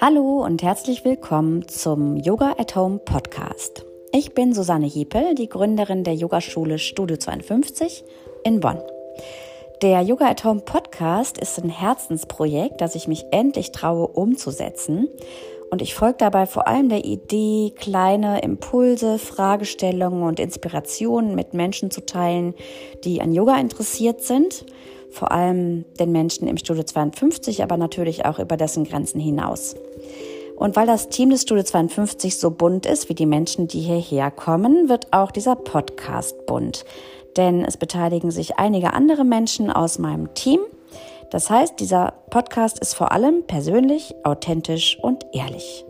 Hallo und herzlich willkommen zum Yoga at Home Podcast. Ich bin Susanne Hiepel, die Gründerin der Yogaschule Studio 52 in Bonn. Der Yoga at Home Podcast ist ein Herzensprojekt, das ich mich endlich traue umzusetzen. Und ich folge dabei vor allem der Idee, kleine Impulse, Fragestellungen und Inspirationen mit Menschen zu teilen, die an Yoga interessiert sind vor allem den Menschen im Studio 52, aber natürlich auch über dessen Grenzen hinaus. Und weil das Team des Studio 52 so bunt ist wie die Menschen, die hierher kommen, wird auch dieser Podcast bunt. Denn es beteiligen sich einige andere Menschen aus meinem Team. Das heißt, dieser Podcast ist vor allem persönlich, authentisch und ehrlich.